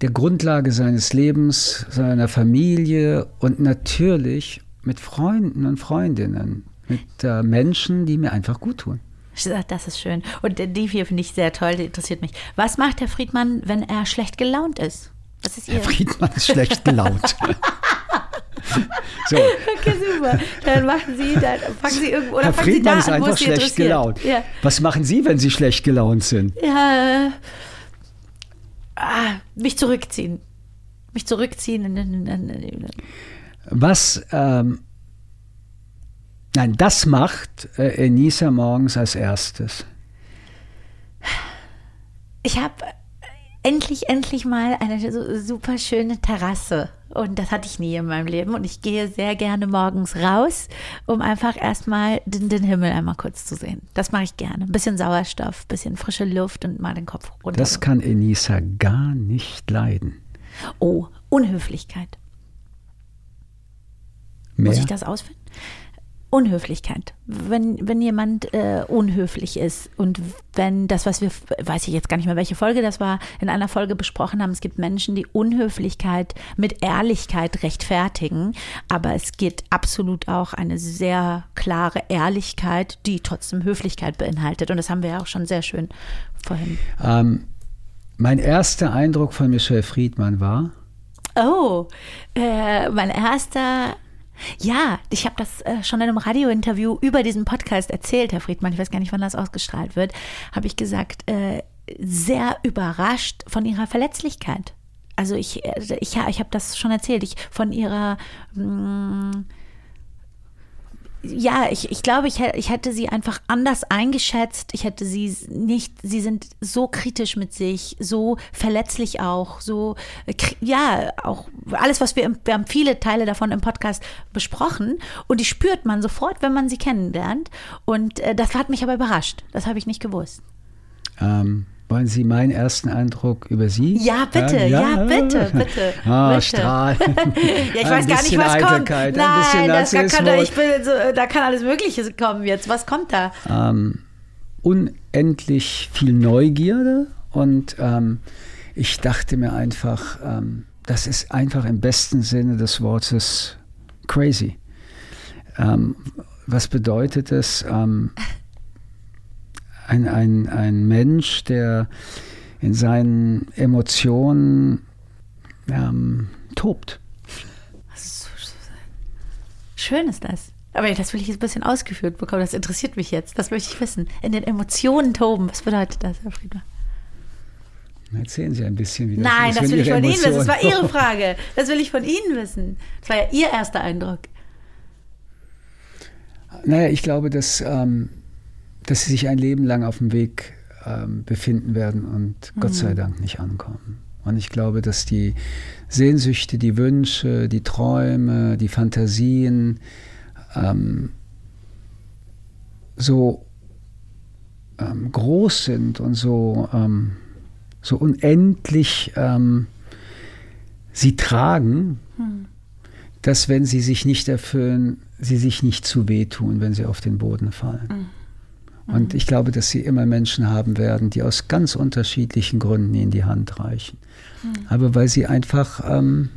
der Grundlage seines Lebens, seiner Familie und natürlich mit Freunden und Freundinnen, mit äh, Menschen, die mir einfach gut tun. Das ist schön. Und die hier finde ich sehr toll, die interessiert mich. Was macht Herr Friedmann, wenn er schlecht gelaunt ist? Was ist Herr Friedmann ist schlecht gelaunt. (laughs) so. Okay, super. Dann machen Sie, dann fangen Sie irgendwo oder Herr Friedmann ist an, einfach schlecht gelaunt. Ja. Was machen Sie, wenn Sie schlecht gelaunt sind? Ja, ah, mich zurückziehen. Mich zurückziehen. Was, ähm, nein, das macht äh, Enisa morgens als erstes. Ich habe endlich, endlich mal eine super schöne Terrasse. Und das hatte ich nie in meinem Leben. Und ich gehe sehr gerne morgens raus, um einfach erstmal den, den Himmel einmal kurz zu sehen. Das mache ich gerne. Ein bisschen Sauerstoff, ein bisschen frische Luft und mal den Kopf runter. Das kann Enisa gar nicht leiden. Oh, Unhöflichkeit. Mehr? Muss ich das ausfinden? Unhöflichkeit. Wenn, wenn jemand äh, unhöflich ist und wenn das, was wir, weiß ich jetzt gar nicht mehr, welche Folge das war, in einer Folge besprochen haben, es gibt Menschen, die Unhöflichkeit mit Ehrlichkeit rechtfertigen, aber es geht absolut auch eine sehr klare Ehrlichkeit, die trotzdem Höflichkeit beinhaltet. Und das haben wir ja auch schon sehr schön vorhin. Ähm, mein erster Eindruck von Michelle Friedmann war? Oh, äh, mein erster ja, ich habe das äh, schon in einem Radiointerview über diesen Podcast erzählt, Herr Friedmann. Ich weiß gar nicht, wann das ausgestrahlt wird. Habe ich gesagt, äh, sehr überrascht von ihrer Verletzlichkeit. Also ich, äh, ich, ich habe das schon erzählt. Ich von ihrer mh, mm, ja, ich, ich glaube, ich, ich hätte sie einfach anders eingeschätzt. Ich hätte sie nicht, sie sind so kritisch mit sich, so verletzlich auch, so, ja, auch alles, was wir, wir haben viele Teile davon im Podcast besprochen und die spürt man sofort, wenn man sie kennenlernt. Und äh, das hat mich aber überrascht. Das habe ich nicht gewusst. Ähm, wollen Sie meinen ersten Eindruck über Sie? Ja, bitte, ja, ja bitte, bitte. (laughs) Ah, bitte. Strahl. (laughs) ja, ich weiß gar nicht, was kommt. Nein, das kann, da, ich bin so, da kann alles Mögliche kommen jetzt. Was kommt da? Ähm, unendlich viel Neugierde und ähm, ich dachte mir einfach, ähm, das ist einfach im besten Sinne des Wortes crazy. Ähm, was bedeutet es? (laughs) Ein, ein, ein Mensch, der in seinen Emotionen ähm, tobt. Schön ist das. Aber das will ich jetzt ein bisschen ausgeführt bekommen. Das interessiert mich jetzt. Das möchte ich wissen. In den Emotionen toben. Was bedeutet das, Herr Friedmann? Erzählen Sie ein bisschen, wie das Nein, ist. Nein, das will ich von Emotionen Ihnen wissen. Das war Ihre Frage. Das will ich von Ihnen wissen. Das war ja Ihr erster Eindruck. Naja, ich glaube, dass ähm, dass sie sich ein Leben lang auf dem Weg ähm, befinden werden und mhm. Gott sei. Dank nicht ankommen. Und ich glaube, dass die Sehnsüchte, die Wünsche, die Träume, die Fantasien ähm, so ähm, groß sind und so, ähm, so unendlich ähm, sie tragen, mhm. dass wenn sie sich nicht erfüllen, sie sich nicht zu wehtun, wenn sie auf den Boden fallen. Mhm. Und ich glaube, dass sie immer Menschen haben werden, die aus ganz unterschiedlichen Gründen ihnen die Hand reichen. Mhm. Aber weil sie einfach, ähm,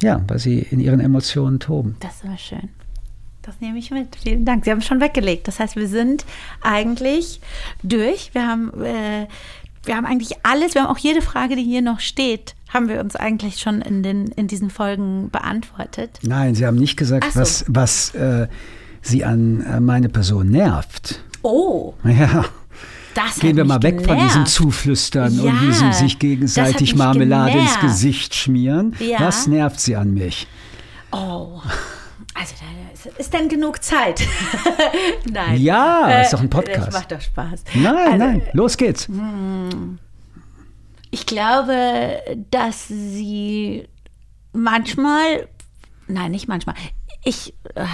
ja, weil sie in ihren Emotionen toben. Das war schön. Das nehme ich mit. Vielen Dank. Sie haben schon weggelegt. Das heißt, wir sind eigentlich durch. Wir haben, äh, wir haben eigentlich alles, wir haben auch jede Frage, die hier noch steht, haben wir uns eigentlich schon in, den, in diesen Folgen beantwortet. Nein, Sie haben nicht gesagt, so. was, was äh, sie an äh, meine Person nervt. Oh. Ja. Das Gehen wir mal weg genervt. von diesem Zuflüstern ja, und diesem sich gegenseitig Marmelade genervt. ins Gesicht schmieren. Ja. Was nervt sie an mich? Oh. Also ist denn genug Zeit? (laughs) nein. Ja, äh, ist doch ein Podcast. Das macht doch Spaß. Nein, also, nein, los geht's. Hm. Ich glaube, dass sie manchmal, nein, nicht manchmal, ich, äh,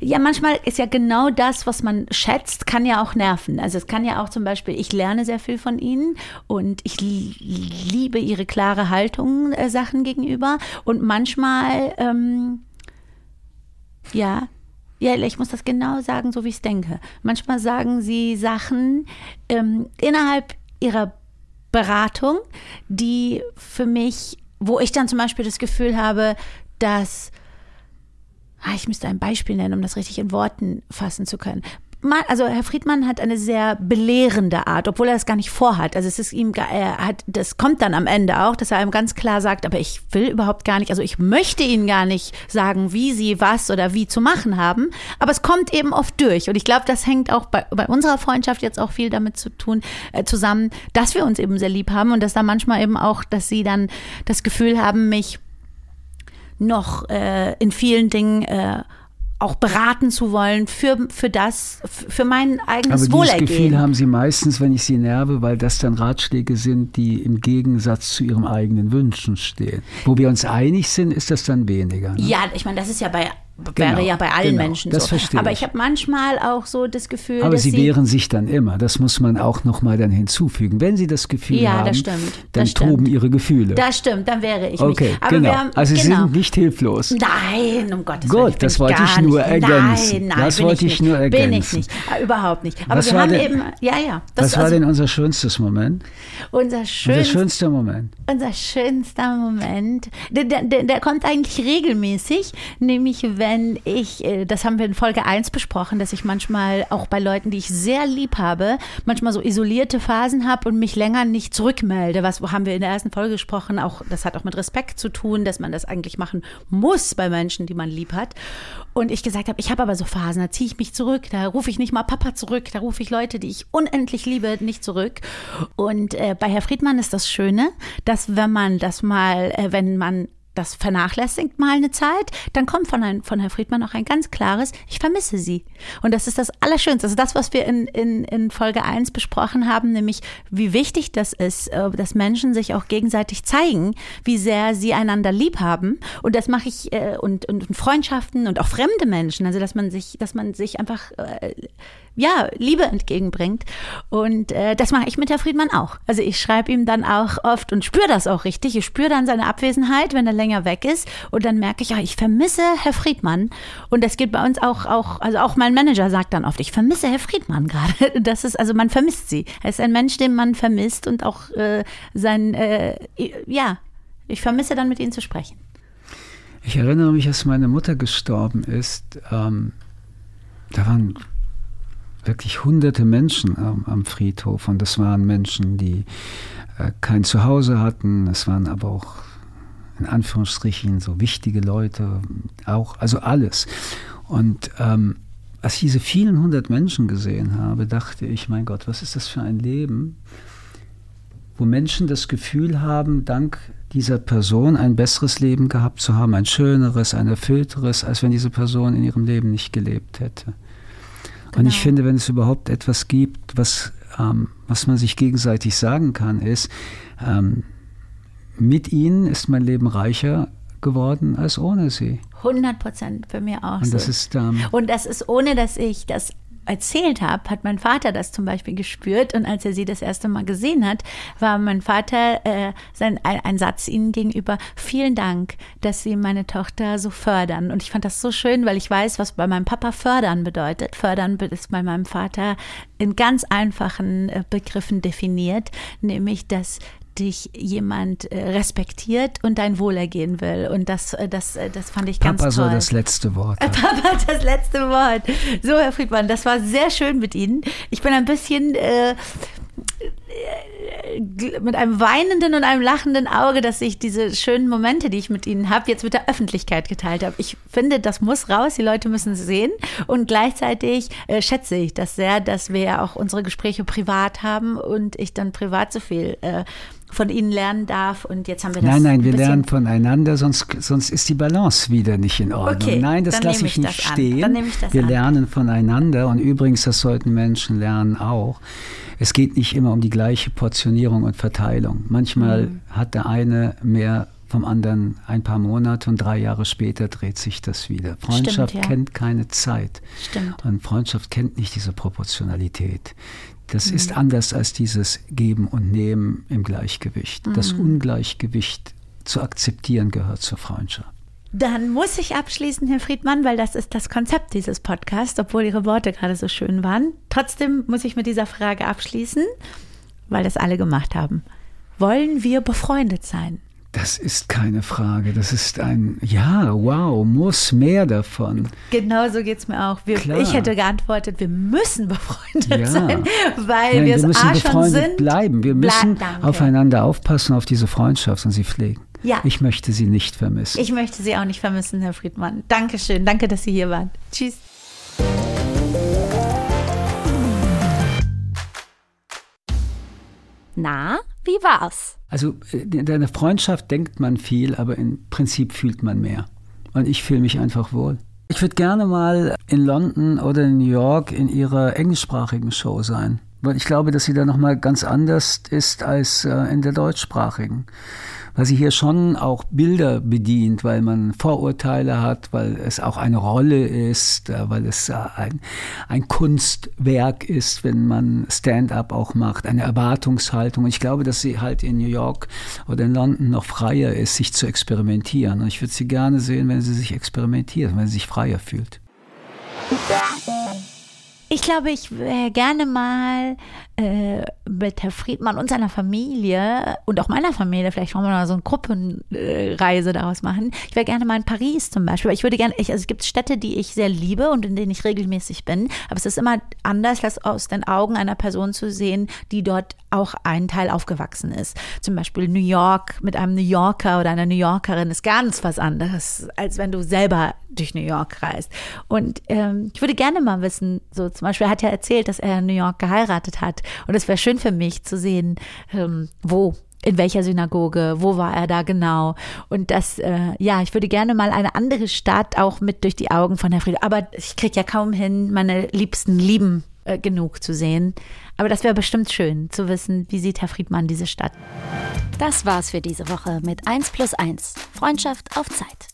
ja, manchmal ist ja genau das, was man schätzt, kann ja auch nerven. Also es kann ja auch zum Beispiel, ich lerne sehr viel von ihnen und ich liebe ihre klare Haltung äh, Sachen gegenüber und manchmal, ähm, ja, Ja, ich muss das genau sagen, so wie ich es denke. Manchmal sagen sie Sachen ähm, innerhalb ihrer Beratung, die für mich, wo ich dann zum Beispiel das Gefühl habe, dass ah, ich müsste ein Beispiel nennen, um das richtig in Worten fassen zu können also Herr Friedmann hat eine sehr belehrende Art, obwohl er das gar nicht vorhat. Also es ist ihm, er hat, das kommt dann am Ende auch, dass er einem ganz klar sagt, aber ich will überhaupt gar nicht, also ich möchte Ihnen gar nicht sagen, wie Sie was oder wie zu machen haben, aber es kommt eben oft durch. Und ich glaube, das hängt auch bei, bei unserer Freundschaft jetzt auch viel damit zu tun, äh, zusammen, dass wir uns eben sehr lieb haben und dass da manchmal eben auch, dass Sie dann das Gefühl haben, mich noch äh, in vielen Dingen äh, auch beraten zu wollen für, für das, für mein eigenes Aber Wohlergehen. dieses Gefühl haben Sie meistens, wenn ich Sie nerve, weil das dann Ratschläge sind, die im Gegensatz zu Ihrem eigenen Wünschen stehen. Wo wir uns einig sind, ist das dann weniger. Ne? Ja, ich meine, das ist ja bei wäre genau, ja bei allen genau, Menschen das so. Verstehe Aber ich habe manchmal auch so das Gefühl, aber dass sie wehren sich dann immer. Das muss man auch noch mal dann hinzufügen. Wenn sie das Gefühl ja, haben, das stimmt, dann das toben stimmt. ihre Gefühle. Das stimmt, dann wäre ich okay, mich. Aber genau. haben, also sie genau. sind nicht hilflos. Nein, um Gottes Gut, Willen. Ich das wollte ich nur ergänzen. Nein, nein, das wollte ich, ich nicht. nur ergänzen. Bin ich nicht. Äh, Überhaupt nicht. Aber Was wir haben denn, eben, ja, ja. Das, was war also, denn unser schönstes Moment? unser, schönst, Unser schönster Moment. unser schönster Moment, der, der, der kommt eigentlich regelmäßig, nämlich wenn ich, äh, das haben wir in Folge 1 besprochen, dass ich manchmal auch bei Leuten, die ich sehr lieb habe, manchmal so isolierte Phasen habe und mich länger nicht zurückmelde. Was haben wir in der ersten Folge gesprochen? Auch das hat auch mit Respekt zu tun, dass man das eigentlich machen muss bei Menschen, die man lieb hat. Und ich gesagt habe, ich habe aber so Phasen, da ziehe ich mich zurück, da rufe ich nicht mal Papa zurück, da rufe ich Leute, die ich unendlich liebe, nicht zurück. Und äh, bei Herr Friedmann ist das Schöne, dass wenn man das mal, äh, wenn man das vernachlässigt mal eine Zeit, dann kommt von, ein, von Herrn Friedmann auch ein ganz klares, ich vermisse sie. Und das ist das Allerschönste. Also das, was wir in, in, in Folge 1 besprochen haben, nämlich wie wichtig das ist, äh, dass Menschen sich auch gegenseitig zeigen, wie sehr sie einander lieb haben. Und das mache ich, äh, und, und, und Freundschaften und auch fremde Menschen, also dass man sich, dass man sich einfach äh, ja, Liebe entgegenbringt. Und äh, das mache ich mit Herr Friedmann auch. Also ich schreibe ihm dann auch oft und spüre das auch richtig. Ich spüre dann seine Abwesenheit, wenn er länger weg ist. Und dann merke ich, ja, ich vermisse Herr Friedmann. Und das geht bei uns auch, auch, also auch mein Manager sagt dann oft, ich vermisse Herr Friedmann (laughs) gerade. Das ist, also man vermisst sie. Er ist ein Mensch, den man vermisst und auch äh, sein, äh, ja, ich vermisse dann mit ihm zu sprechen. Ich erinnere mich, als meine Mutter gestorben ist. Ähm, da waren wirklich hunderte Menschen am, am Friedhof und das waren Menschen, die äh, kein Zuhause hatten. Es waren aber auch in Anführungsstrichen so wichtige Leute, auch, also alles. Und ähm, als ich diese vielen hundert Menschen gesehen habe, dachte ich, mein Gott, was ist das für ein Leben, wo Menschen das Gefühl haben, dank dieser Person ein besseres Leben gehabt zu haben, ein schöneres, ein erfüllteres, als wenn diese Person in ihrem Leben nicht gelebt hätte. Genau. Und ich genau. finde, wenn es überhaupt etwas gibt, was, ähm, was man sich gegenseitig sagen kann, ist, ähm, mit ihnen ist mein Leben reicher geworden als ohne sie. 100 Prozent für mich auch. Und so. das ist ähm, und das ist ohne, dass ich das erzählt habe, hat mein Vater das zum Beispiel gespürt. Und als er sie das erste Mal gesehen hat, war mein Vater äh, sein, ein, ein Satz ihnen gegenüber, vielen Dank, dass sie meine Tochter so fördern. Und ich fand das so schön, weil ich weiß, was bei meinem Papa fördern bedeutet. Fördern ist bei meinem Vater in ganz einfachen äh, Begriffen definiert, nämlich, dass dich jemand äh, respektiert und dein Wohlergehen will. Und das, äh, das, äh, das fand ich Papa ganz toll. Papa soll das letzte Wort. Haben. (laughs) Papa das letzte Wort. So, Herr Friedmann, das war sehr schön mit Ihnen. Ich bin ein bisschen äh, mit einem weinenden und einem lachenden Auge, dass ich diese schönen Momente, die ich mit Ihnen habe, jetzt mit der Öffentlichkeit geteilt habe. Ich finde, das muss raus, die Leute müssen es sehen. Und gleichzeitig äh, schätze ich das sehr, dass wir ja auch unsere Gespräche privat haben und ich dann privat so viel äh, von ihnen lernen darf. Und jetzt haben wir das. Nein, nein, wir lernen voneinander, sonst, sonst ist die Balance wieder nicht in Ordnung. Okay, nein, das lasse ich, ich nicht stehen. Ich wir an. lernen voneinander und übrigens, das sollten Menschen lernen auch. Es geht nicht immer um die gleiche Portionierung und Verteilung. Manchmal mhm. hat der eine mehr vom anderen ein paar Monate und drei Jahre später dreht sich das wieder. Freundschaft Stimmt, ja. kennt keine Zeit. Stimmt. Und Freundschaft kennt nicht diese Proportionalität. Das mhm. ist anders als dieses Geben und Nehmen im Gleichgewicht. Mhm. Das Ungleichgewicht zu akzeptieren gehört zur Freundschaft. Dann muss ich abschließen, Herr Friedmann, weil das ist das Konzept dieses Podcasts, obwohl Ihre Worte gerade so schön waren. Trotzdem muss ich mit dieser Frage abschließen, weil das alle gemacht haben. Wollen wir befreundet sein? Das ist keine Frage. Das ist ein, ja, wow, muss mehr davon. Genau so geht es mir auch. Wir, ich hätte geantwortet, wir müssen befreundet ja. sein, weil Nein, wir es A schon sind. bleiben. Wir müssen Bla aufeinander aufpassen, auf diese Freundschaft und sie pflegen. Ja. Ich möchte sie nicht vermissen. Ich möchte sie auch nicht vermissen, Herr Friedmann. Dankeschön. Danke, dass Sie hier waren. Tschüss. Na, wie war's? Also in einer Freundschaft denkt man viel, aber im Prinzip fühlt man mehr. Und ich fühle mich einfach wohl. Ich würde gerne mal in London oder in New York in ihrer englischsprachigen Show sein, weil ich glaube, dass sie da noch mal ganz anders ist als äh, in der deutschsprachigen weil sie hier schon auch Bilder bedient, weil man Vorurteile hat, weil es auch eine Rolle ist, äh, weil es äh, ein, ein Kunstwerk ist, wenn man Stand-up auch macht, eine Erwartungshaltung. Und ich glaube, dass sie halt in New York oder in London noch freier ist, sich zu experimentieren. Und ich würde sie gerne sehen, wenn sie sich experimentiert, wenn sie sich freier fühlt. Ich glaube, ich wäre gerne mal äh, mit Herr Friedmann und seiner Familie und auch meiner Familie, vielleicht wollen wir mal so eine Gruppenreise daraus machen. Ich wäre gerne mal in Paris zum Beispiel. Ich würde gerne, ich, also es gibt Städte, die ich sehr liebe und in denen ich regelmäßig bin, aber es ist immer anders, das aus den Augen einer Person zu sehen, die dort auch einen Teil aufgewachsen ist. Zum Beispiel New York mit einem New Yorker oder einer New Yorkerin ist ganz was anderes, als wenn du selber durch New York reist. Und ähm, ich würde gerne mal wissen, so zum Beispiel er hat ja erzählt, dass er in New York geheiratet hat. Und es wäre schön für mich zu sehen, ähm, wo in welcher Synagoge, wo war er da genau? Und das, äh, ja, ich würde gerne mal eine andere Stadt auch mit durch die Augen von Herrn Friede. Aber ich kriege ja kaum hin, meine Liebsten lieben äh, genug zu sehen. Aber das wäre bestimmt schön zu wissen, wie sieht Herr Friedmann diese Stadt. Das war's für diese Woche mit 1 plus 1. Freundschaft auf Zeit.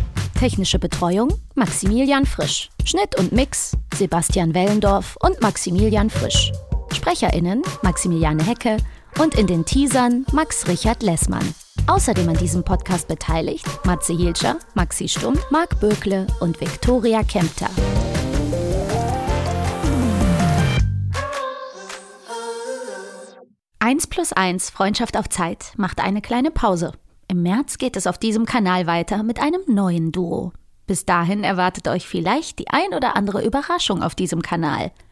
Technische Betreuung Maximilian Frisch. Schnitt und Mix Sebastian Wellendorf und Maximilian Frisch. SprecherInnen Maximiliane Hecke und in den Teasern Max Richard Lessmann. Außerdem an diesem Podcast beteiligt Matze Hielscher, Maxi Stumm, Marc Bökle und Viktoria Kempter. Eins plus eins Freundschaft auf Zeit macht eine kleine Pause. Im März geht es auf diesem Kanal weiter mit einem neuen Duo. Bis dahin erwartet euch vielleicht die ein oder andere Überraschung auf diesem Kanal.